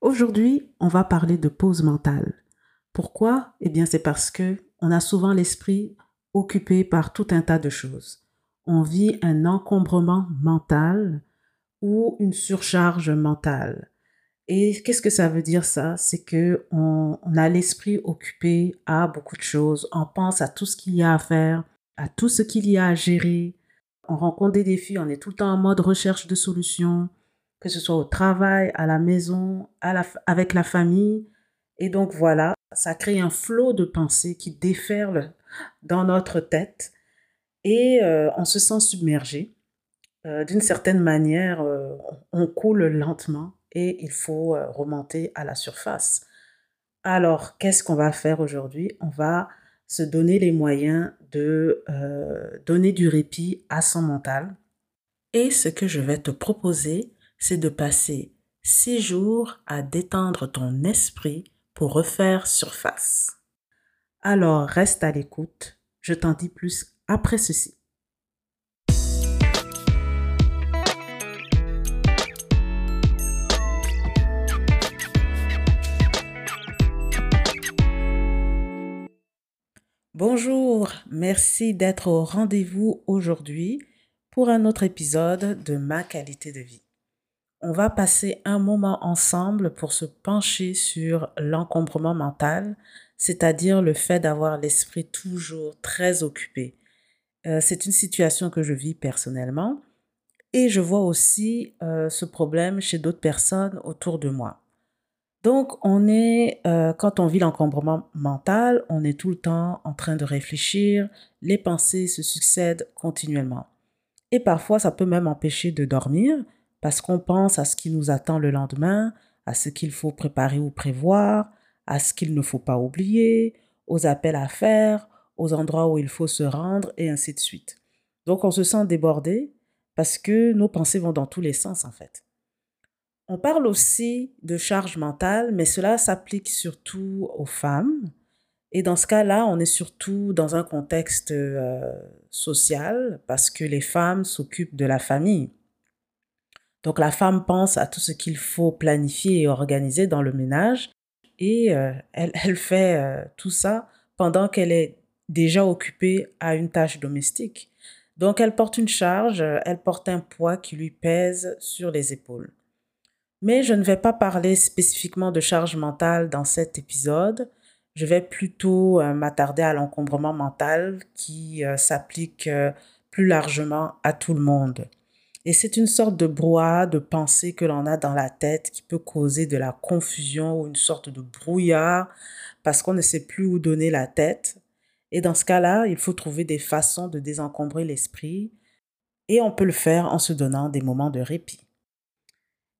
Aujourd'hui, on va parler de pause mentale. Pourquoi? Eh bien, c'est parce que on a souvent l'esprit occupé par tout un tas de choses. On vit un encombrement mental ou une surcharge mentale. Et qu'est-ce que ça veut dire ça? C'est que on, a l'esprit occupé à beaucoup de choses. On pense à tout ce qu'il y a à faire, à tout ce qu'il y a à gérer. On rencontre des défis, on est tout le temps en mode recherche de solutions, que ce soit au travail, à la maison, avec la famille. Et donc voilà, ça crée un flot de pensées qui déferle dans notre tête et euh, on se sent submergé. Euh, d'une certaine manière, euh, on coule lentement et il faut remonter à la surface. Alors, qu'est-ce qu'on va faire aujourd'hui? On va se donner les moyens de donner du répit à son mental. Et ce que je vais te proposer, c'est de passer six jours à détendre ton esprit pour refaire surface. Alors reste à l'écoute, je t'en dis plus après ceci. Bonjour, merci d'être au rendez-vous aujourd'hui pour un autre épisode de Ma qualité de vie on va passer un moment ensemble pour se pencher sur l'encombrement mental, c'est-à-dire le fait d'avoir l'esprit toujours très occupé. Euh, c'est une situation que je vis personnellement et je vois aussi euh, ce problème chez d'autres personnes autour de moi. Donc, on est, euh, quand on vit l'encombrement mental, on est tout le temps en train de réfléchir, les pensées se succèdent continuellement. Et parfois, ça peut même empêcher de dormir, parce qu'on pense à ce qui nous attend le lendemain, à ce qu'il faut préparer ou prévoir, à ce qu'il ne faut pas oublier, aux appels à faire, aux endroits où il faut se rendre, et ainsi de suite. Donc on se sent débordé parce que nos pensées vont dans tous les sens en fait. On parle aussi de charge mentale, mais cela s'applique surtout aux femmes. Et dans ce cas-là, on est surtout dans un contexte euh, social parce que les femmes s'occupent de la famille. Donc la femme pense à tout ce qu'il faut planifier et organiser dans le ménage et euh, elle, elle, fait euh, tout ça pendant qu'elle est déjà occupée à une tâche domestique. Donc elle porte une charge, elle porte un poids qui lui pèse sur les épaules. Mais je ne vais pas parler spécifiquement de charge mentale dans cet épisode. Je vais plutôt euh, m'attarder à l'encombrement mental qui s'applique plus largement à tout le monde. Et c'est une sorte de brouhaha de pensée que l'on a dans la tête qui peut causer de la confusion ou une sorte de brouillard parce qu'on ne sait plus où donner la tête. Et dans ce cas-là, il faut trouver des façons de désencombrer l'esprit et on peut le faire en se donnant des moments de répit.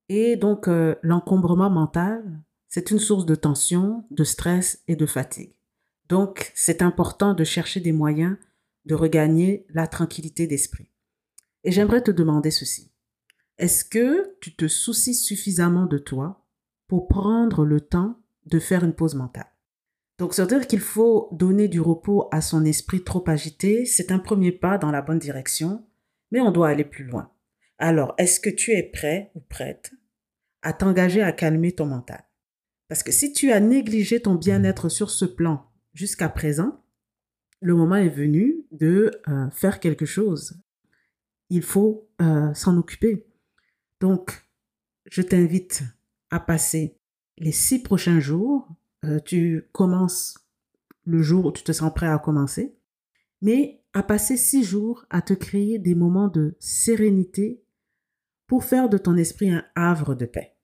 Et donc, euh, l'encombrement mental, c'est une source de tension, de stress et de fatigue. Donc, c'est important de chercher des moyens de regagner la tranquillité d'esprit. Et j'aimerais te demander ceci. Est-ce que tu te soucies suffisamment de toi pour prendre le temps de faire une pause mentale? Donc, se dire qu'il faut donner du repos à son esprit trop agité, c'est un premier pas dans la bonne direction, mais on doit aller plus loin. Alors, est-ce que tu es prêt ou prête à t'engager à calmer ton mental? Parce que si tu as négligé ton bien-être sur ce plan jusqu'à présent, le moment est venu de euh, faire quelque chose il faut euh, s'en occuper. Donc, je t'invite à passer les six prochains jours. Euh, tu commences le jour où tu te sens prêt à commencer, mais à passer six jours à te créer des moments de sérénité pour faire de ton esprit un havre de paix.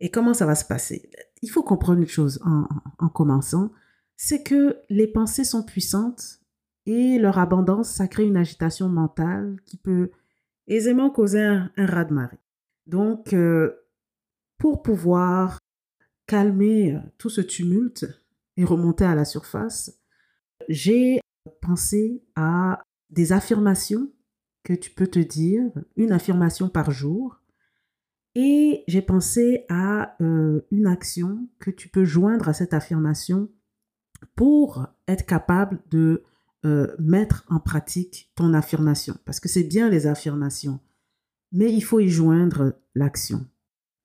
Et comment ça va se passer? Il faut comprendre une chose en, en commençant, c'est que les pensées sont puissantes et leur abondance, ça crée une agitation mentale qui peut aisément causer un, raz-de-marée. Donc, euh, pour pouvoir calmer euh, tout ce tumulte et remonter à la surface, j'ai pensé à des affirmations que tu peux te dire, une affirmation par jour. Et j'ai pensé à euh, une action que tu peux joindre à cette affirmation pour être capable de euh, mettre en pratique ton affirmation. Parce que c'est bien les affirmations, mais il faut y joindre l'action.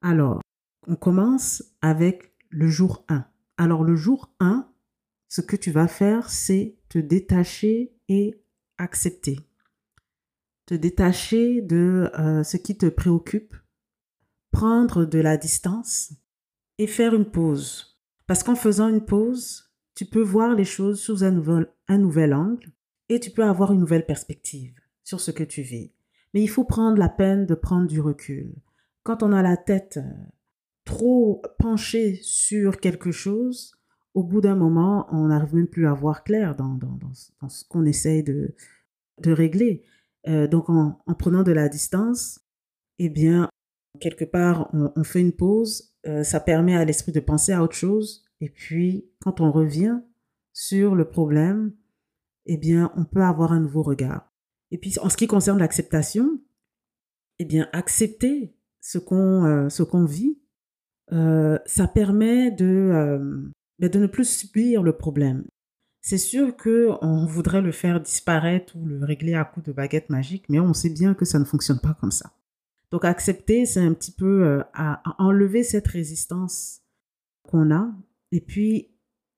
Alors, on commence avec le jour 1. Alors le jour 1, ce que tu vas faire, c'est te détacher et accepter. Te détacher de euh, ce qui te préoccupe, prendre de la distance et faire une pause. Parce qu'en faisant une pause, tu peux voir les choses sous un nouvel, un nouvel angle et tu peux avoir une nouvelle perspective sur ce que tu vis. Mais il faut prendre la peine de prendre du recul. Quand on a la tête euh, trop penchée sur quelque chose, au bout d'un moment, on n'arrive même plus à voir clair dans, dans, ce qu'on essaye de, de régler. Euh, donc en, prenant de la distance, eh bien, quelque part, on, fait une pause, euh, ça permet à l'esprit de penser à autre chose, et puis quand on revient sur le problème, eh bien, on peut avoir un nouveau regard. Et puis, en ce qui concerne l'acceptation, eh bien, accepter ce qu'on euh, vit, euh, ça permet de, euh, ben, de ne plus subir le problème. C'est sûr que on voudrait le faire disparaître ou le régler à coup de baguette magique, mais on sait bien que ça ne fonctionne pas comme ça. Donc accepter, c'est un petit peu à enlever cette résistance qu'on a et puis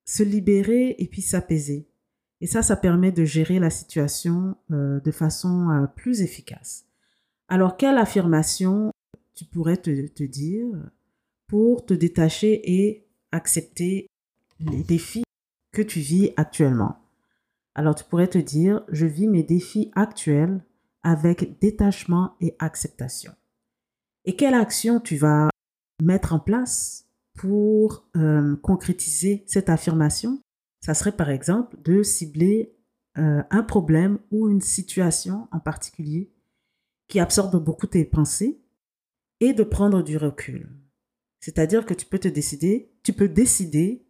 se libérer et puis s'apaiser. Et ça, ça permet de gérer la situation euh, de façon euh, plus efficace. Alors, quelle affirmation tu pourrais te, te dire pour te détacher et accepter les défis que tu vis actuellement? Alors, tu pourrais te dire, je vis mes défis actuels avec détachement et acceptation. Et quelle action tu vas mettre en place pour euh, concrétiser cette affirmation ça serait par exemple de cibler euh, un problème ou une situation en particulier qui absorbe beaucoup tes pensées et de prendre du recul. C'est-à-dire que tu peux te décider, tu peux décider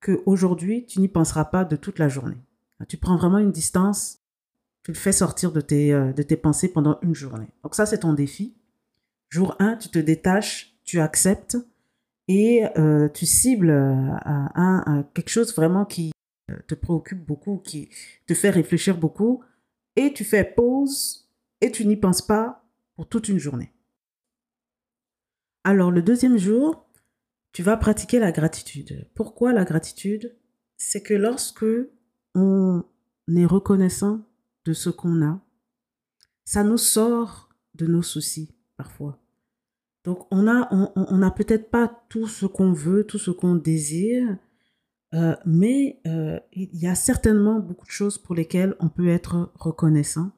qu'aujourd'hui, tu n'y penseras pas de toute la journée. Tu prends vraiment une distance, tu le fais sortir de tes, euh, de tes pensées pendant une journée. Donc ça, c'est ton défi. Jour 1, tu te détaches, tu acceptes et euh, tu cibles un, quelque chose vraiment qui euh, te préoccupe beaucoup, qui te fait réfléchir beaucoup, et tu fais pause et tu n'y penses pas pour toute une journée. Alors le deuxième jour, tu vas pratiquer la gratitude. Pourquoi la gratitude? C'est que lorsque on est reconnaissant de ce qu'on a, ça nous sort de nos soucis parfois. Donc on a, on n'a peut-être pas tout ce qu'on veut, tout ce qu'on désire, euh, mais euh, il y a certainement beaucoup de choses pour lesquelles on peut être reconnaissant.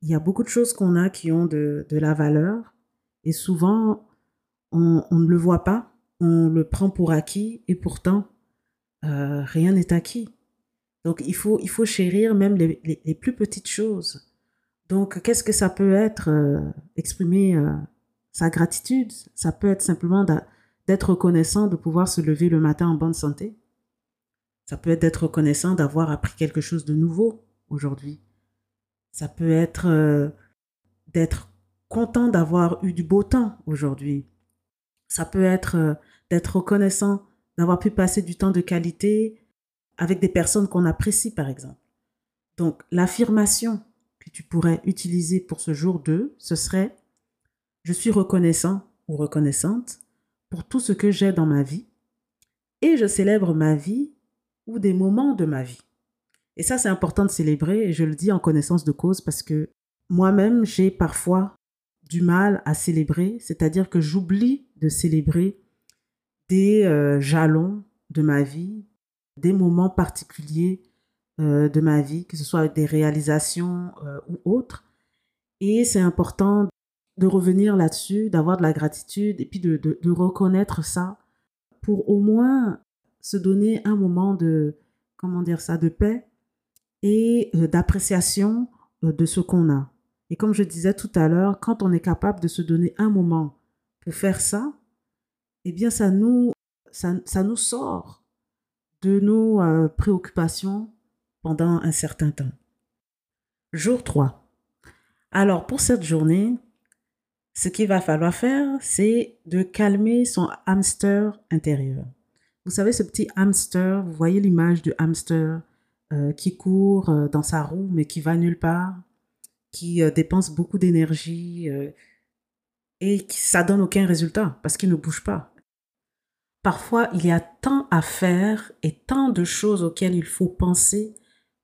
Il y a beaucoup de choses qu'on a qui ont de, de la valeur et souvent on, on, ne le voit pas, on le prend pour acquis et pourtant euh, rien n'est acquis. Donc il faut, il faut chérir même les, les, les plus petites choses. Donc qu'est-ce que ça peut être exprimer sa gratitude, ça peut être simplement d'être reconnaissant de pouvoir se lever le matin en bonne santé. Ça peut être d'être reconnaissant d'avoir appris quelque chose de nouveau aujourd'hui. Ça peut être euh, d'être content d'avoir eu du beau temps aujourd'hui. Ça peut être euh, d'être reconnaissant d'avoir pu passer du temps de qualité avec des personnes qu'on apprécie, par exemple. Donc, l'affirmation que tu pourrais utiliser pour ce jour 2, ce serait je suis reconnaissant ou reconnaissante pour tout ce que j'ai dans ma vie et je célèbre ma vie ou des moments de ma vie. Et ça, c'est important de célébrer et je le dis en connaissance de cause parce que moi-même, j'ai parfois du mal à célébrer, c'est-à-dire que j'oublie de célébrer des euh, jalons de ma vie, des moments particuliers euh, de ma vie, que ce soit des réalisations euh, ou autres. Et c'est important de revenir là-dessus, d'avoir de la gratitude et puis de, de, reconnaître ça pour au moins se donner un moment de, comment dire ça, de paix et euh, d'appréciation euh, de ce qu'on a. Et comme je disais tout à l'heure, quand on est capable de se donner un moment pour faire ça, eh bien ça nous, ça, ça nous sort de nos euh, préoccupations pendant un certain temps. Jour 3. Alors pour cette journée, ce qu'il va falloir faire, c'est de calmer son hamster intérieur. Vous savez, ce petit hamster, vous voyez l'image du hamster euh, qui court euh, dans sa roue mais qui va nulle part, qui euh, dépense beaucoup d'énergie et qui, ça donne aucun résultat parce qu'il ne bouge pas. Parfois, il y a tant à faire et tant de choses auxquelles il faut penser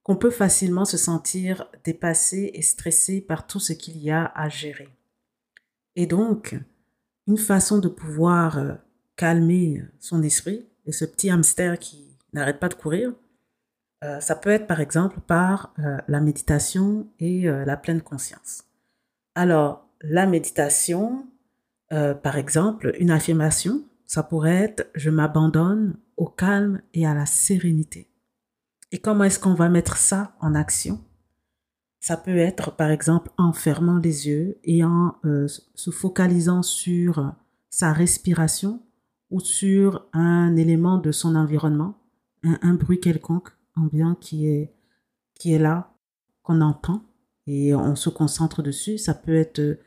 qu'on peut facilement se sentir dépassé et stressé par tout ce qu'il y a à gérer. Et donc, une façon de pouvoir euh, calmer son esprit et ce petit hamster qui n'arrête pas de courir, euh, ça peut être par exemple par euh, la méditation et la pleine conscience. Alors, la méditation, par exemple, une affirmation, ça pourrait être je m'abandonne au calme et à la sérénité. Et comment est-ce qu'on va mettre ça en action? Ça peut être par exemple en fermant les yeux et en euh, se focalisant sur sa respiration ou sur un élément de son environnement, un, bruit quelconque ambiant qui est, qui est là, qu'on entend et on se concentre dessus. Ça peut être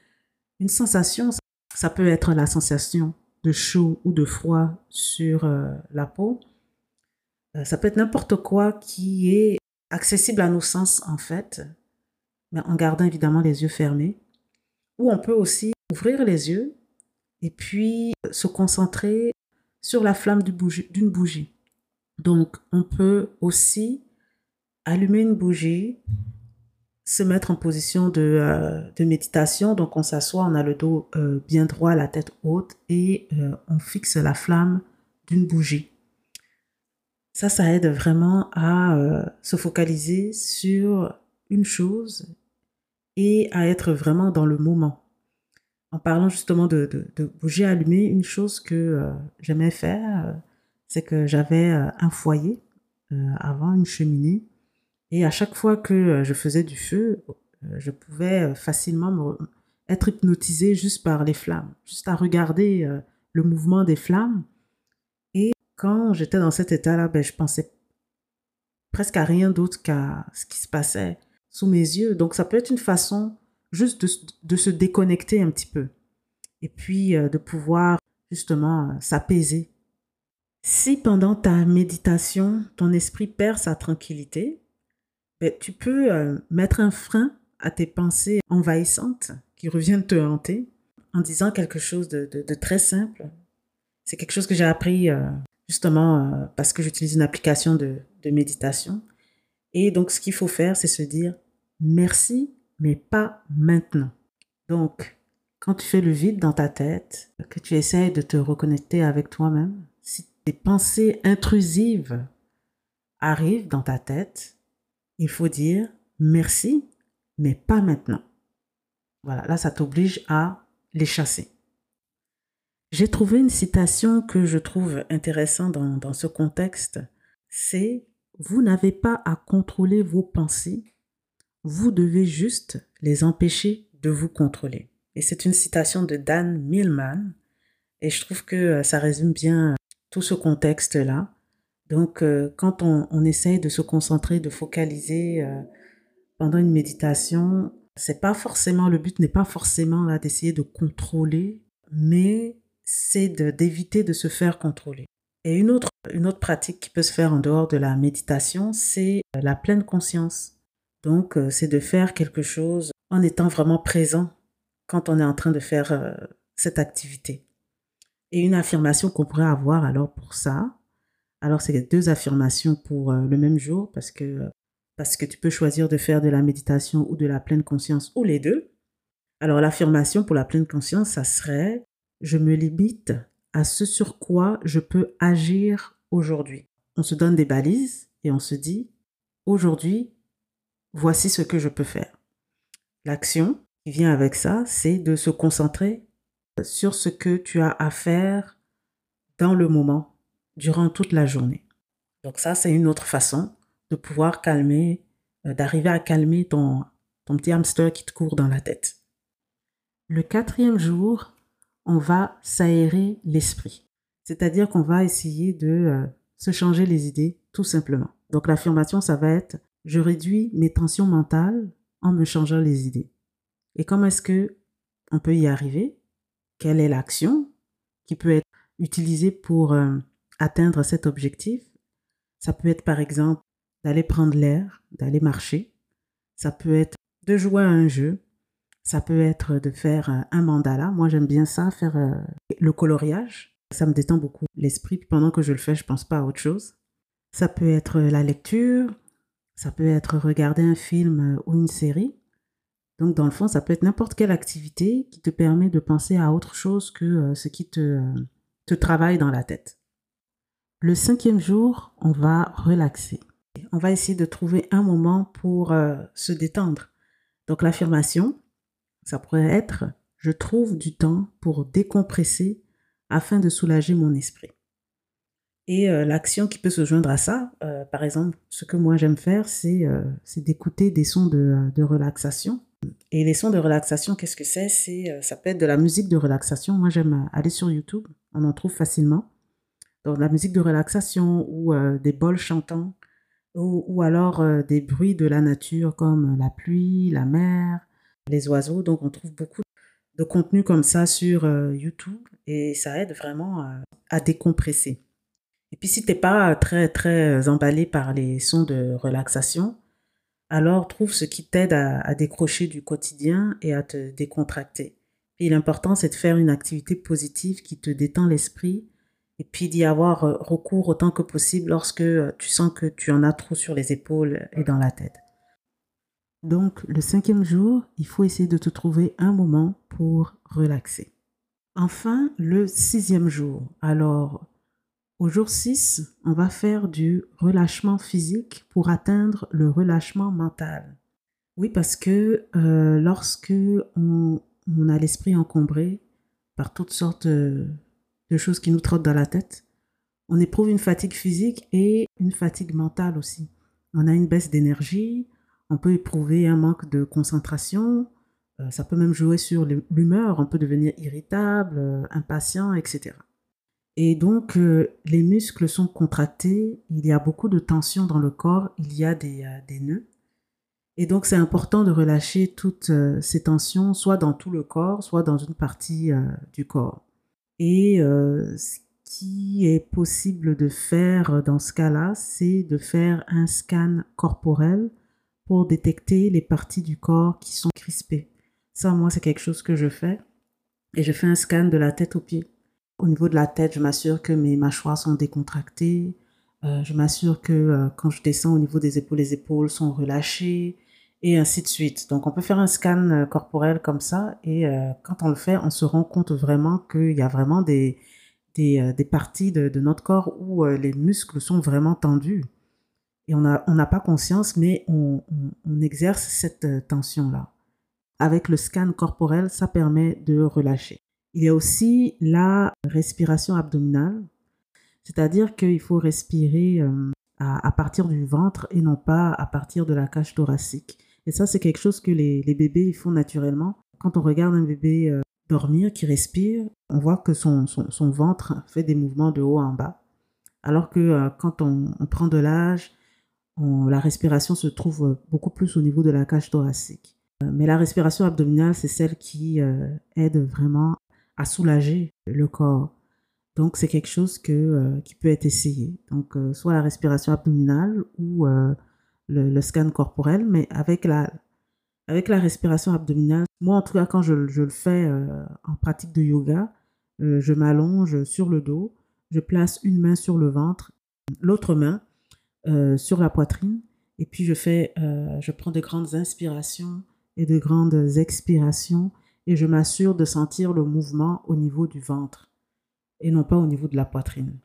une sensation, ça peut être la sensation de chaud ou de froid sur euh, la peau. Euh, ça peut être n'importe quoi qui est accessible à nos sens en fait, mais en gardant évidemment les yeux fermés. Ou on peut aussi ouvrir les yeux et puis se concentrer sur la flamme d'une bougie. Donc on peut aussi allumer une bougie se mettre en position de, euh, de méditation. Donc on s'assoit, on a le dos euh, bien droit, la tête haute et euh, on fixe la flamme d'une bougie. Ça, ça aide vraiment à se focaliser sur une chose et à être vraiment dans le moment. En parlant justement de, de, de bougie allumée, une chose que j'aimais faire, c'est que j'avais un foyer avant, une cheminée, et à chaque fois que euh, je faisais du feu, euh, je pouvais euh, facilement être hypnotisée juste par les flammes, juste à regarder le mouvement des flammes. Et quand j'étais dans cet état-là, ben, je pensais presque à rien d'autre qu'à ce qui se passait sous mes yeux. Donc ça peut être une façon juste de, de se déconnecter un petit peu et puis de pouvoir justement s'apaiser. Si pendant ta méditation, ton esprit perd sa tranquillité, ben, tu peux euh, mettre un frein à tes pensées envahissantes qui reviennent te hanter en disant quelque chose de, très simple. C'est quelque chose que j'ai appris euh, justement euh, parce que j'utilise une application de, de méditation. Et donc, ce qu'il faut faire, c'est se dire merci, mais pas maintenant. Donc, quand tu fais le vide dans ta tête, que tu essayes de te reconnecter avec toi-même, si des pensées intrusives arrivent dans ta tête, il faut dire merci, mais pas maintenant. Voilà, là, ça t'oblige à les chasser. J'ai trouvé une citation que je trouve intéressante dans, dans ce contexte. C'est Vous n'avez pas à contrôler vos pensées, vous devez juste les empêcher de vous contrôler. Et c'est une citation de Dan Millman. Et je trouve que euh, ça résume bien tout ce contexte-là. Donc, euh, quand on, essaye de se concentrer, de focaliser euh, pendant une méditation, c'est pas forcément le but n'est pas forcément là d'essayer de contrôler, mais c'est d'éviter de, se faire contrôler. Et une autre, une autre pratique qui peut se faire en dehors de la méditation, c'est euh, la pleine conscience. Donc, c'est de faire quelque chose en étant vraiment présent quand on est en train de faire cette activité. Et une affirmation qu'on pourrait avoir alors pour ça, alors, c'est deux affirmations pour euh, le même jour parce que, parce que tu peux choisir de faire de la méditation ou de la pleine conscience ou les deux. Alors, l'affirmation pour la pleine conscience, ça serait je me limite à ce sur quoi je peux agir aujourd'hui. On se donne des balises et on se dit aujourd'hui, voici ce que je peux faire. L'action qui vient avec ça, c'est de se concentrer sur ce que tu as à faire dans le moment durant toute la journée. Donc ça, c'est une autre façon de pouvoir calmer, euh, d'arriver à calmer ton, ton petit hamster qui te court dans la tête. Le quatrième jour, on va s'aérer l'esprit. C'est-à-dire qu'on va essayer de euh, se changer les idées, tout simplement. Donc l'affirmation, ça va être je réduis mes tensions mentales en me changeant les idées. Et comment est-ce que on peut y arriver? Quelle est l'action qui peut être utilisée pour euh, atteindre cet objectif, ça peut être par exemple d'aller prendre l'air, d'aller marcher, ça peut être de jouer à un jeu, ça peut être de faire un mandala. Moi, j'aime bien ça, faire euh, le coloriage. Ça me détend beaucoup l'esprit. Pendant que je le fais, je pense pas à autre chose. Ça peut être la lecture, ça peut être regarder un film ou une série. Donc, dans le fond, ça peut être n'importe quelle activité qui te permet de penser à autre chose que euh, ce qui te, euh, travaille dans la tête. Le cinquième jour, on va relaxer. On va essayer de trouver un moment pour euh, se détendre. Donc, l'affirmation, ça pourrait être je trouve du temps pour décompresser afin de soulager mon esprit. Et l'action qui peut se joindre à ça, par exemple, ce que moi j'aime faire, c'est d'écouter des sons de, de relaxation et les sons de relaxation, qu'est-ce que c'est? C'est euh, ça peut être de la musique de relaxation. Moi, j'aime euh, aller sur YouTube, on en trouve facilement. Donc la musique de relaxation ou euh, des bols chantants ou, alors des bruits de la nature comme la pluie, la mer, les oiseaux. Donc on trouve beaucoup de contenu comme ça sur YouTube et ça aide vraiment à décompresser. Et puis si t'es pas très très emballé par les sons de relaxation, alors trouve ce qui t'aide à, décrocher du quotidien et à te décontracter. Et l'important, c'est de faire une activité positive qui te détend l'esprit et puis d'y avoir euh, recours autant que possible lorsque euh, tu sens que tu en as trop sur les épaules et dans la tête. Donc, le cinquième jour, il faut essayer de te trouver un moment pour relaxer. Enfin, le sixième jour. Alors, au jour 6, on va faire du relâchement physique pour atteindre le relâchement mental. Oui, parce que euh, lorsque on, a l'esprit encombré par toutes sortes de, choses qui nous trottent dans la tête, on éprouve une fatigue physique et une fatigue mentale aussi. On a une baisse d'énergie, on peut éprouver un manque de concentration, euh, ça peut même jouer sur l'humeur, on peut devenir irritable, euh, impatient, etc. Et donc, euh, les muscles sont contractés, il y a beaucoup de tension dans le corps, il y a des, nœuds. Et donc, c'est important de relâcher toutes ces tensions, soit dans tout le corps, soit dans une partie du corps. Et ce qui est possible de faire dans ce cas-là, c'est de faire un scan corporel pour détecter les parties du corps qui sont crispées. Ça, moi, c'est quelque chose que je fais. Et je fais un scan de la tête aux pieds. Au niveau de la tête, je m'assure que mes mâchoires sont décontractées. Euh, je m'assure que euh, quand je descends au niveau des épaules, les épaules sont relâchées et ainsi de suite. Donc on peut faire un scan euh, corporel comme ça et quand on le fait, on se rend compte vraiment qu'il y a vraiment des, des, parties de, notre corps où les muscles sont vraiment tendus. Et on n'a on pas conscience, mais on, on, exerce cette tension-là. Avec le scan corporel, ça permet de relâcher. Il y a aussi la respiration abdominale, c'est-à-dire qu'il faut respirer euh, à, partir du ventre et non pas à partir de la cage thoracique. Et ça, c'est quelque chose que les, bébés ils font naturellement. Quand on regarde un bébé euh, dormir, qui respire, on voit que son, ventre fait des mouvements de haut en bas. Alors que euh, quand on, prend de l'âge, la respiration se trouve beaucoup plus au niveau de la cage thoracique. Mais la respiration abdominale, c'est celle qui aide vraiment à soulager le corps. Donc c'est quelque chose euh, qui peut être essayé. Donc euh, soit la respiration abdominale ou euh, le, scan corporel, mais avec la, avec la respiration abdominale, moi en tout cas quand je le fais en pratique de yoga, je m'allonge sur le dos, je place une main sur le ventre, l'autre main sur la poitrine, et puis je fais, je prends de grandes inspirations et de grandes expirations et je m'assure de sentir le mouvement au niveau du ventre et non pas au niveau de la poitrine.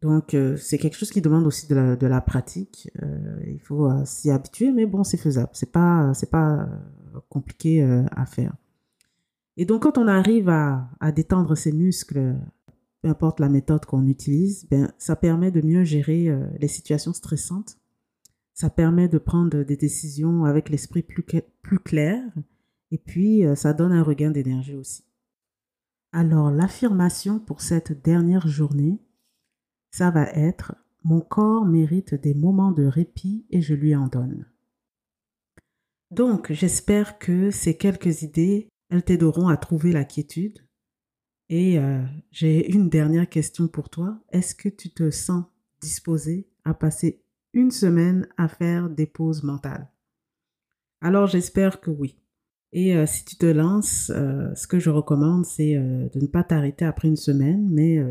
Donc, euh, c'est quelque chose qui demande aussi de la, pratique. Euh, il faut euh, s'y habituer, mais bon, c'est faisable. C'est pas, c'est pas compliqué à faire. Et donc, quand on arrive à, détendre ses muscles, peu importe la méthode qu'on utilise, ben, ça permet de mieux gérer les situations stressantes. Ça permet de prendre des décisions avec l'esprit plus, plus clair et puis, euh, ça donne un regain d'énergie aussi. Alors, l'affirmation pour cette dernière journée, ça va être Mon corps mérite des moments de répit et je lui en donne. Donc, j'espère que ces quelques idées, elles t'aideront à trouver la quiétude. Et euh, j'ai une dernière question pour toi. Est-ce que tu te sens disposé à passer une semaine à faire des pauses mentales? Alors, j'espère que oui. Et euh, si tu te lances, euh, ce que je recommande, c'est de ne pas t'arrêter après une semaine, mais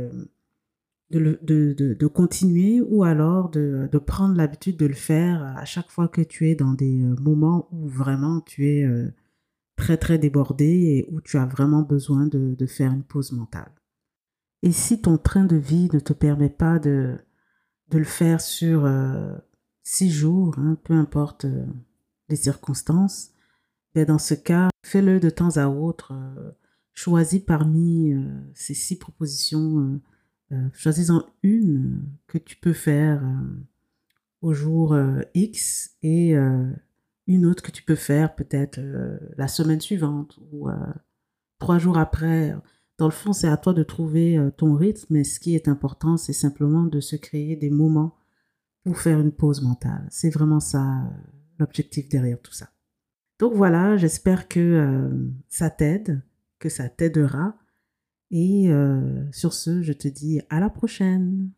de, continuer ou alors de, prendre l'habitude de le faire à chaque fois que tu es dans des moments où vraiment tu es très très débordé et où tu as vraiment besoin de, de faire une pause mentale. Et si ton train de vie ne te permet pas de, de le faire sur euh, six jours, hein, peu importe les circonstances, ben dans ce cas, fais-le de temps à autre. choisis parmi ces six propositions euh, choisis-en une que tu peux faire euh, au jour euh, X et une autre que tu peux faire peut-être la semaine suivante ou trois jours après. Dans le fond, c'est à toi de trouver ton rythme, mais ce qui est important, c'est simplement de se créer des moments pour faire une pause mentale. C'est vraiment ça l'objectif derrière tout ça. Donc voilà, j'espère que ça t'aide, que ça t'aidera et euh, sur ce, je te dis à la prochaine.